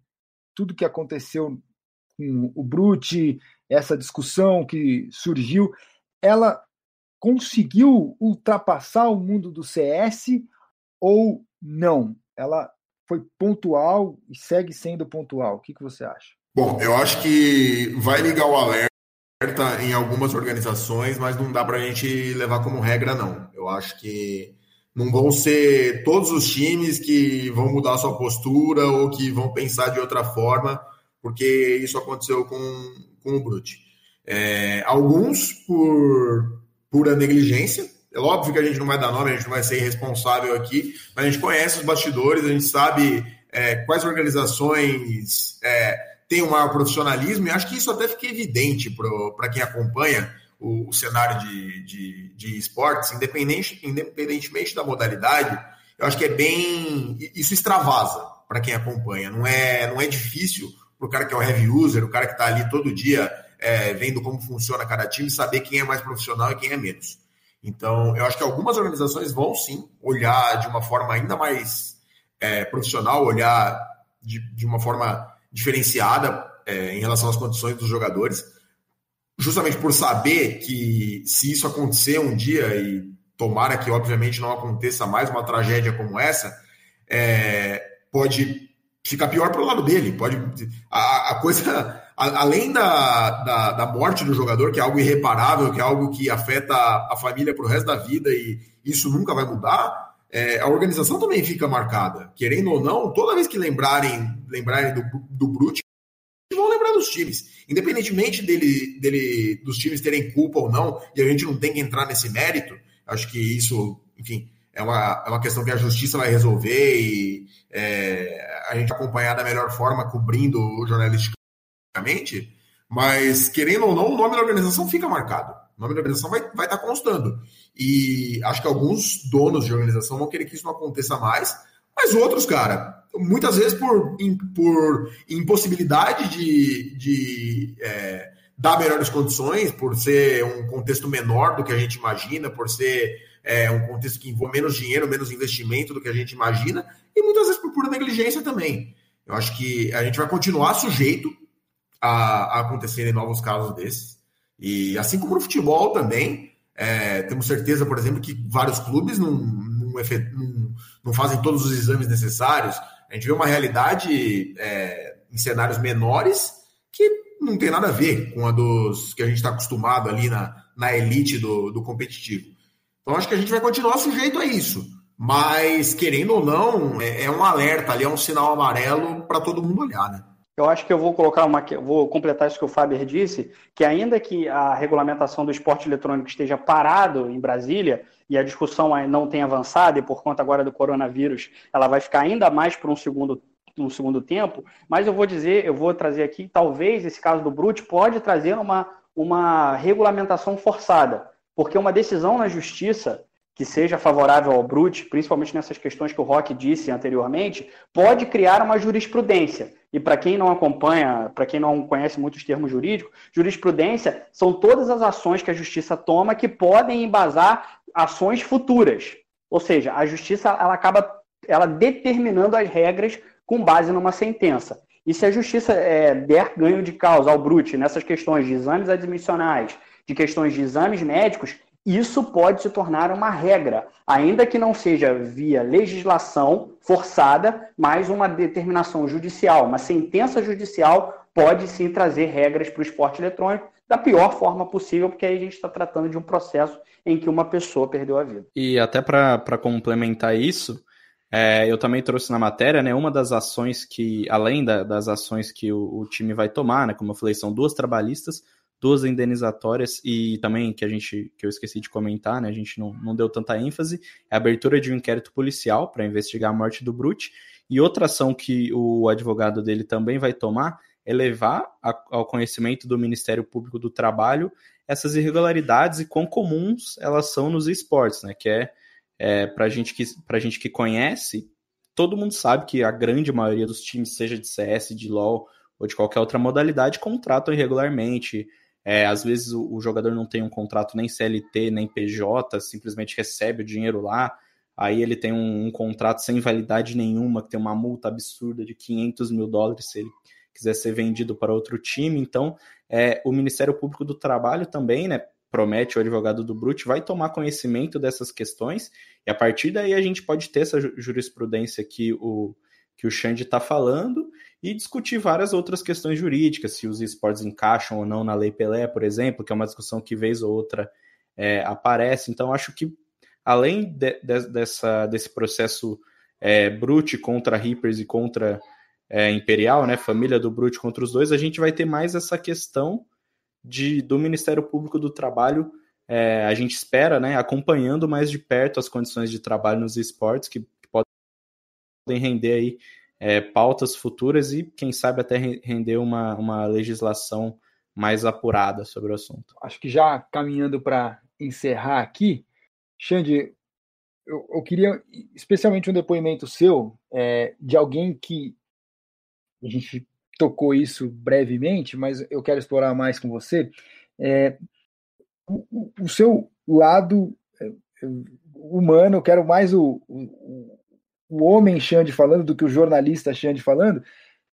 tudo que aconteceu com o Brute, essa discussão que surgiu, ela conseguiu ultrapassar o mundo do CS ou não? Ela foi pontual e segue sendo pontual. O que, que você acha? Bom, eu acho que vai ligar o alerta em algumas organizações, mas não dá para a gente levar como regra, não. Eu acho que não vão ser todos os times que vão mudar sua postura ou que vão pensar de outra forma, porque isso aconteceu com, com o Brute. É, alguns por pura negligência, é óbvio que a gente não vai dar nome, a gente não vai ser irresponsável aqui, mas a gente conhece os bastidores, a gente sabe é, quais organizações é, têm um maior profissionalismo, e acho que isso até fica evidente para quem acompanha o, o cenário de, de, de, esportes, independente, independentemente da modalidade, eu acho que é bem. Isso extravasa para quem acompanha. Não é, não é difícil para o cara que é o heavy user, o cara que está ali todo dia é, vendo como funciona cada time, saber quem é mais profissional e quem é menos. Então, eu acho que algumas organizações vão sim olhar de uma forma ainda mais é, profissional, olhar de, de, uma forma diferenciada é, em relação às condições dos jogadores, justamente por saber que se isso acontecer um dia, e tomara que obviamente não aconteça mais uma tragédia como essa, é, pode ficar pior para o lado dele. Pode a, a coisa além da, da, da, morte do jogador, que é algo irreparável, que é algo que afeta a família para o resto da vida e isso nunca vai mudar, é, a organização também fica marcada. Querendo ou não, toda vez que lembrarem, lembrarem do, do Brute, vão lembrar dos times. Independentemente dele, dele, dos times terem culpa ou não, e a gente não tem que entrar nesse mérito, acho que isso, enfim, é uma, é uma questão que a justiça vai resolver e é, a gente acompanhar da melhor forma, cobrindo o jornalístico mas querendo ou não, o nome da organização fica marcado. O nome da organização vai, vai estar tá constando. E acho que alguns donos de organização vão querer que isso não aconteça mais, mas outros, cara, muitas vezes por, por impossibilidade de, de é, dar melhores condições, por ser um contexto menor do que a gente imagina, por ser é, um contexto que envolve menos dinheiro, menos investimento do que a gente imagina, e muitas vezes por pura negligência também. Eu acho que a gente vai continuar sujeito a, acontecerem novos casos desses. E assim como no futebol também, é, temos certeza, por exemplo, que vários clubes não, não, não, não, fazem todos os exames necessários. A gente vê uma realidade é, em cenários menores que não tem nada a ver com a dos que a gente está acostumado ali na, na elite do, do competitivo. Então acho que a gente vai continuar sujeito a isso. Mas, querendo ou não, é, é um alerta ali, é um sinal amarelo para todo mundo olhar, né? Eu acho que eu vou colocar uma. Vou completar isso que o Faber disse, que ainda que a regulamentação do esporte eletrônico esteja parado em Brasília e a discussão não tenha avançado, e por conta agora do coronavírus, ela vai ficar ainda mais por um segundo, um segundo tempo, mas eu vou dizer, eu vou trazer aqui, talvez esse caso do Brute pode trazer uma, uma regulamentação forçada, porque uma decisão na justiça que seja favorável ao Brute, principalmente nessas questões que o Rock disse anteriormente, pode criar uma jurisprudência. E para quem não acompanha, para quem não conhece muitos termos jurídicos, jurisprudência são todas as ações que a justiça toma que podem embasar ações futuras. Ou seja, a justiça ela acaba ela determinando as regras com base numa sentença. E se a justiça é, der ganho de causa ao Brute nessas questões de exames admissionais, de questões de exames médicos, isso pode se tornar uma regra, ainda que não seja via legislação forçada, mas uma determinação judicial, uma sentença judicial pode sim trazer regras para o esporte eletrônico da pior forma possível, porque aí a gente está tratando de um processo em que uma pessoa perdeu a vida. E até para complementar isso, é, eu também trouxe na matéria, né, uma das ações que, além da, das ações que o, o, time vai tomar, né, como eu falei, são duas trabalhistas, duas indenizatórias e também que a gente que eu esqueci de comentar, né? A gente não, não deu tanta ênfase, é a abertura de um inquérito policial para investigar a morte do Brute. E outra ação que o advogado dele também vai tomar é levar a, ao conhecimento do Ministério Público do Trabalho essas irregularidades e quão comuns elas são nos esportes, né? Que é, é para gente que para gente que conhece, todo mundo sabe que a grande maioria dos times, seja de CS, de LoL ou de qualquer outra modalidade, contratam irregularmente, é, às vezes o, o, jogador não tem um contrato nem CLT, nem PJ, simplesmente recebe o dinheiro lá. Aí ele tem um, um contrato sem validade nenhuma, que tem uma multa absurda de 500 mil dólares se ele quiser ser vendido para outro time. Então, é, o Ministério Público do Trabalho também, né, promete o advogado do Brute, vai tomar conhecimento dessas questões, e a partir daí a gente pode ter essa jurisprudência que o, que o Xande está falando, e discutir várias outras questões jurídicas, se os esportes encaixam ou não na Lei Pelé, por exemplo, que é uma discussão que vez ou outra é, aparece. Então, acho que além de, de, dessa, desse processo é, Brute contra Reapers e contra é, Imperial, né, família do Brute contra os dois, a gente vai ter mais essa questão de, do Ministério Público do Trabalho, é, a gente espera, né, acompanhando mais de perto as condições de trabalho nos esportes, que, podem render aí é, pautas futuras e, quem sabe, até render uma, uma legislação mais apurada sobre o assunto. Acho que já caminhando para encerrar aqui, Xande, eu, eu, queria especialmente um depoimento seu é, de alguém que a gente tocou isso brevemente, mas eu quero explorar mais com você. É, o, o, seu lado é, humano, eu quero mais o, o, o homem Xande falando do que o jornalista Xande falando,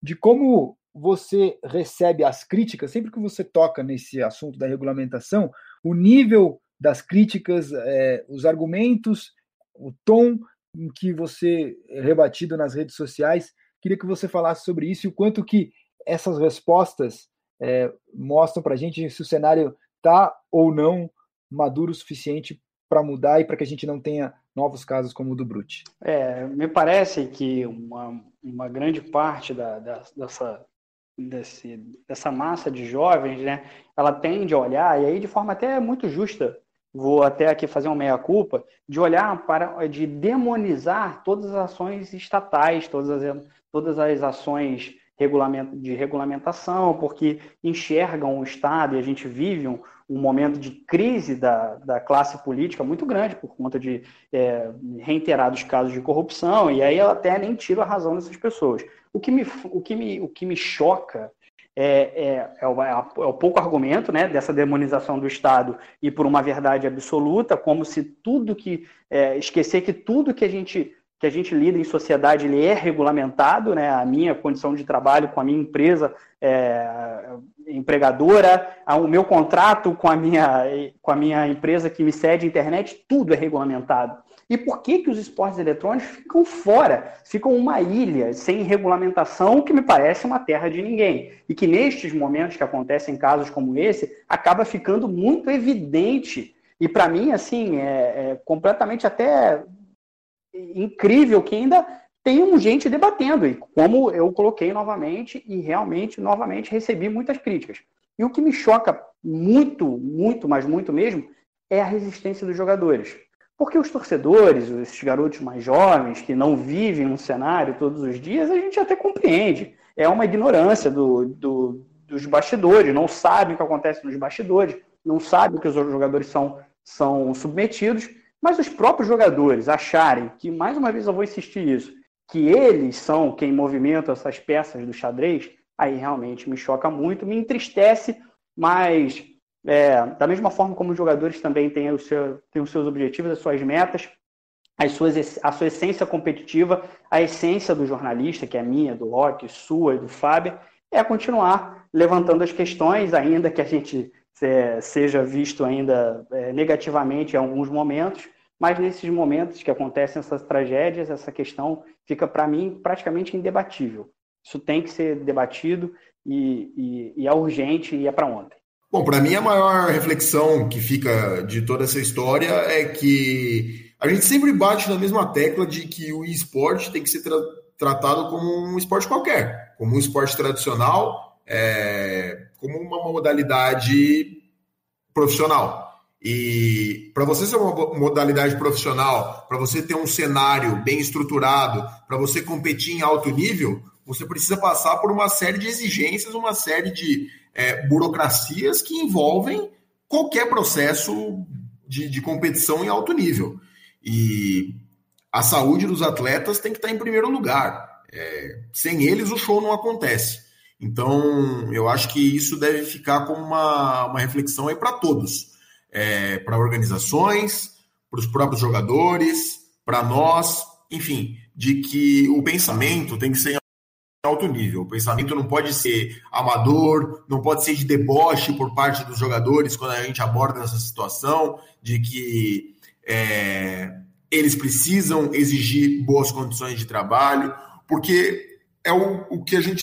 de como você recebe as críticas, sempre que você toca nesse assunto da regulamentação, o nível das críticas, é, os argumentos, o tom em que você é rebatido nas redes sociais. Queria que você falasse sobre isso e o quanto que essas respostas é, mostram para a gente se o cenário está ou não maduro o suficiente para mudar e para que a gente não tenha novos casos como o do Brute? É, me parece que uma, uma grande parte da, da, dessa, desse, dessa massa de jovens, né, ela tende a olhar, e aí de forma até muito justa, vou até aqui fazer uma meia-culpa, de olhar para, de demonizar todas as ações estatais, todas as, todas as ações de regulamentação, porque enxergam o Estado e a gente vive um, um momento de crise da, da classe política muito grande por conta de é, reiterados casos de corrupção, e aí eu até nem tiro a razão dessas pessoas. O que me, o que me, o que me choca é, é, é, o, é, o, pouco argumento né, dessa demonização do Estado e por uma verdade absoluta, como se tudo que. É, esquecer que tudo que a gente que a gente lida em sociedade ele é regulamentado, né? A minha condição de trabalho com a minha empresa é, empregadora, o meu contrato com a minha com a minha empresa que me cede internet, tudo é regulamentado. E por que que os esportes eletrônicos ficam fora? Ficam uma ilha sem regulamentação, que me parece uma terra de ninguém. E que nestes momentos que acontecem casos como esse, acaba ficando muito evidente E para mim, assim, é, é, completamente até incrível que ainda tenham gente debatendo. E como eu coloquei novamente, e realmente, novamente, recebi muitas críticas. E o que me choca muito, muito, mas muito mesmo, é a resistência dos jogadores. Porque os torcedores, esses garotos mais jovens, que não vivem um cenário todos os dias, a gente até compreende. É uma ignorância do, do, dos bastidores, não sabem o que acontece nos bastidores, não sabem o que os jogadores são, são submetidos, mas os próprios jogadores acharem que, mais uma vez eu vou insistir isso, que eles são quem movimenta essas peças do xadrez, aí realmente me choca muito, me entristece, mas é, da mesma forma como os jogadores também têm, o seu, têm os seus objetivos, as suas metas, as suas, a sua essência competitiva, a essência do jornalista, que é minha, do Rock, sua e do Fábio, é continuar levantando as questões, ainda que a gente é, seja visto ainda é, negativamente em alguns momentos, mas nesses momentos que acontecem essas tragédias, essa questão fica, para mim, praticamente indebatível. Isso tem que ser debatido e, e, e é urgente e é para ontem. Bom, para mim a maior reflexão que fica de toda essa história é que a gente sempre bate na mesma tecla de que o esporte tem que ser tra tratado como um esporte qualquer, como um esporte tradicional, é, como uma modalidade profissional. E para você ser uma modalidade profissional, para você ter um cenário bem estruturado, para você competir em alto nível, você precisa passar por uma série de exigências, uma série de é, burocracias que envolvem qualquer processo de, de competição em alto nível. E a saúde dos atletas tem que estar em primeiro lugar. É, sem eles, o show não acontece. Então, eu acho que isso deve ficar como uma, uma reflexão aí para todos, é, para organizações, para os próprios jogadores, para nós, enfim, de que o pensamento tem que ser em alto nível. O pensamento não pode ser amador, não pode ser de deboche por parte dos jogadores quando a gente aborda essa situação de que é, eles precisam exigir boas condições de trabalho, porque é o, o que a gente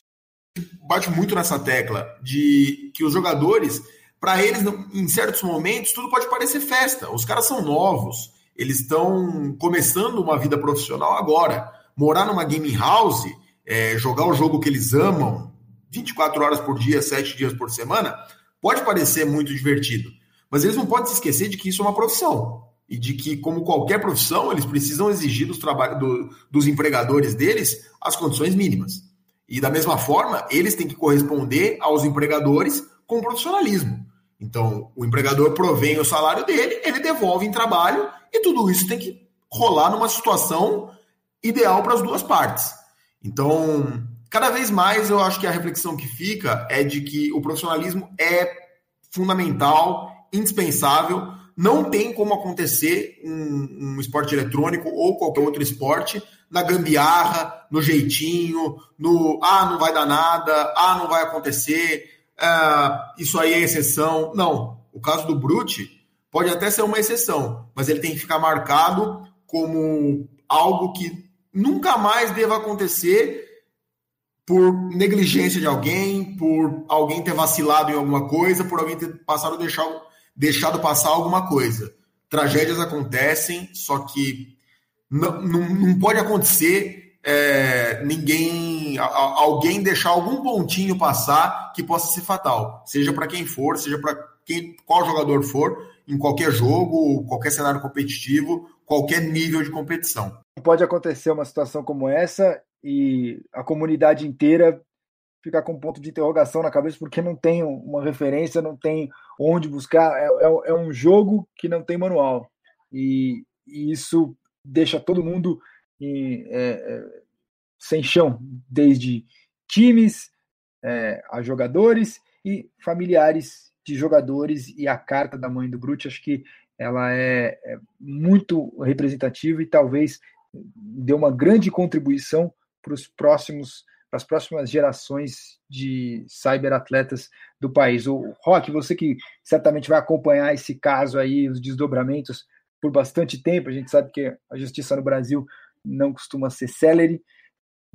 bate muito nessa tecla de que os jogadores, para eles, em certos momentos, tudo pode parecer festa. Os caras são novos, eles estão começando uma vida profissional agora. Morar numa game house, é, jogar o jogo que eles amam, 24 horas por dia, 7 dias por semana, pode parecer muito divertido. Mas eles não podem se esquecer de que isso é uma profissão. E de que, como qualquer profissão, eles precisam exigir dos, do, dos empregadores deles as condições mínimas. E da mesma forma, eles têm que corresponder aos empregadores com profissionalismo. Então, o empregador provém o salário dele, ele devolve em trabalho e tudo isso tem que rolar numa situação ideal para as duas partes. Então, cada vez mais eu acho que a reflexão que fica é de que o profissionalismo é fundamental, indispensável. Não tem como acontecer um, um esporte eletrônico ou qualquer outro esporte na gambiarra, no jeitinho, no ah, não vai dar nada, ah, não vai acontecer, ah, isso aí é exceção. Não. O caso do Brute pode até ser uma exceção, mas ele tem que ficar marcado como algo que nunca mais deva acontecer por negligência de alguém, por alguém ter vacilado em alguma coisa, por alguém ter passado deixado, deixado passar alguma coisa. Tragédias acontecem, só que não, não, não pode acontecer é, ninguém, a, alguém deixar algum pontinho passar que possa ser fatal, seja para quem for, seja para quem, qual jogador for, em qualquer jogo, qualquer cenário competitivo, qualquer nível de competição. Pode acontecer uma situação como essa e a comunidade inteira ficar com um ponto de interrogação na cabeça porque não tem uma referência, não tem onde buscar. É, é, é um jogo que não tem manual. E, e isso deixa todo mundo em, é, é, sem chão, desde times é, a jogadores e familiares de jogadores e a carta da mãe do Brute, acho que ela é, é muito representativa e talvez dê uma grande contribuição para os próximos para as próximas gerações de cyberatletas do país. O Rock, você que certamente vai acompanhar esse caso aí, os desdobramentos, por bastante tempo. A gente sabe que a justiça no Brasil não costuma ser célere.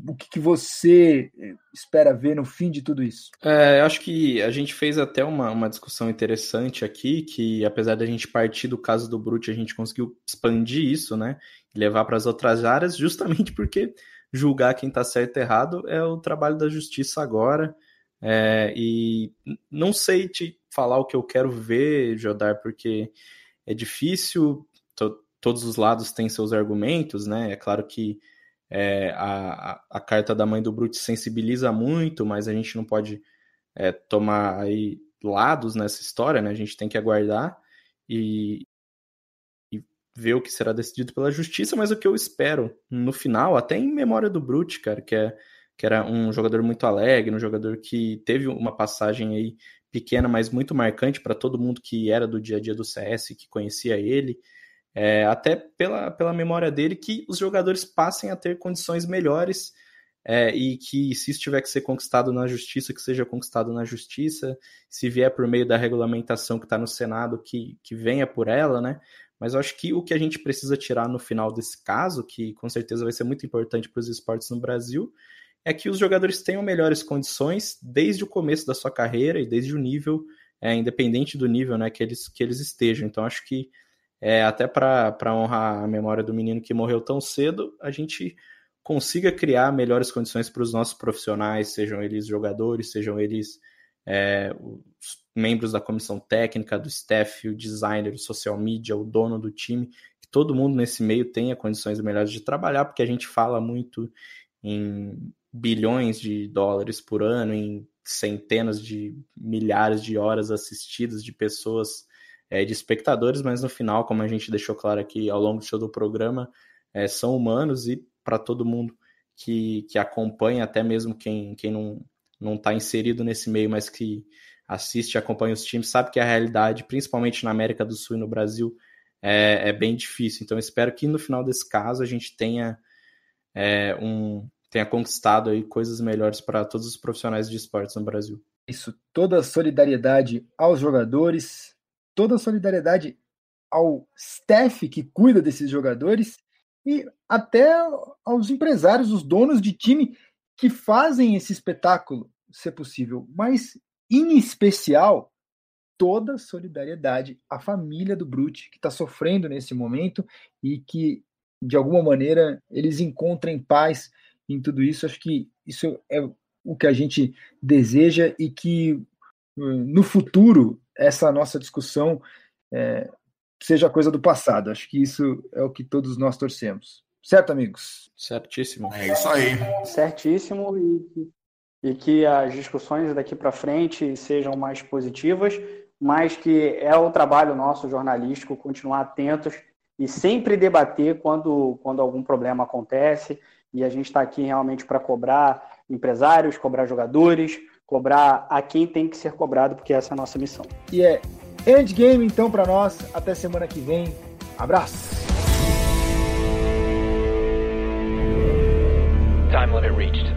o que, que, você eh, espera ver no fim de tudo isso? É, acho que a gente fez até uma, uma discussão interessante aqui, que apesar da gente partir do caso do Brute, a gente conseguiu expandir isso, né? E levar para as outras áreas, justamente porque julgar quem está certo e errado é o trabalho da justiça agora. É, e não sei te falar o que eu quero ver, Jodar, porque é difícil, todos os lados têm seus argumentos, né? É claro que é, a, a, carta da mãe do Brute sensibiliza muito, mas a gente não pode é, tomar aí lados nessa história, né? A gente tem que aguardar e, e, ver o que será decidido pela justiça, mas o que eu espero no final, até em memória do Brute, cara, que, é, que era um jogador muito alegre, um jogador que teve uma passagem aí pequena, mas muito marcante para todo mundo que era do dia a dia do CS, que conhecia ele é, até pela, pela memória dele, que os jogadores passem a ter condições melhores é, e que se isso tiver que ser conquistado na justiça, que seja conquistado na justiça, se vier por meio da regulamentação que está no Senado, que, que venha por ela, né? Mas eu acho que o que a gente precisa tirar no final desse caso, que com certeza vai ser muito importante para os esportes no Brasil, é que os jogadores tenham melhores condições desde o começo da sua carreira e desde o nível, é, independente do nível né, que, eles, que eles estejam. Então, acho que é, até para honrar a memória do menino que morreu tão cedo, a gente consiga criar melhores condições para os nossos profissionais, sejam eles jogadores, sejam eles é, os membros da comissão técnica, do staff, o designer, o social media, o dono do time, que todo mundo nesse meio tenha condições melhores de trabalhar, porque a gente fala muito em bilhões de dólares por ano, em centenas de milhares de horas assistidas de pessoas é, de espectadores, mas no final, como a gente deixou claro aqui ao longo do show do programa, é, são humanos e para todo mundo que, que acompanha, até mesmo quem, quem não não está inserido nesse meio, mas que assiste e acompanha os times, sabe que a realidade, principalmente na América do Sul e no Brasil, é, é bem difícil. Então, espero que no final desse caso a gente tenha é, um tenha conquistado aí coisas melhores para todos os profissionais de esportes no Brasil. Isso, toda a solidariedade aos jogadores, toda a solidariedade ao staff que cuida desses jogadores e até aos empresários, os donos de time que fazem esse espetáculo ser possível, mas em especial toda solidariedade à família do Brute que está sofrendo nesse momento e que de alguma maneira eles encontrem paz em tudo isso. Acho que isso é o que a gente deseja e que no futuro essa nossa discussão é, seja coisa do passado. Acho que isso é o que todos nós torcemos. Certo, amigos? Certíssimo. É isso aí. Certíssimo e, e que as discussões daqui para frente sejam mais positivas, mas que é o trabalho nosso jornalístico continuar atentos e sempre debater quando, quando algum problema acontece. E a gente está aqui realmente para cobrar empresários, cobrar jogadores, cobrar a quem tem que ser cobrado, porque essa é a nossa missão. E é endgame então para nós. Até semana que vem. Abraço. Time limit reached.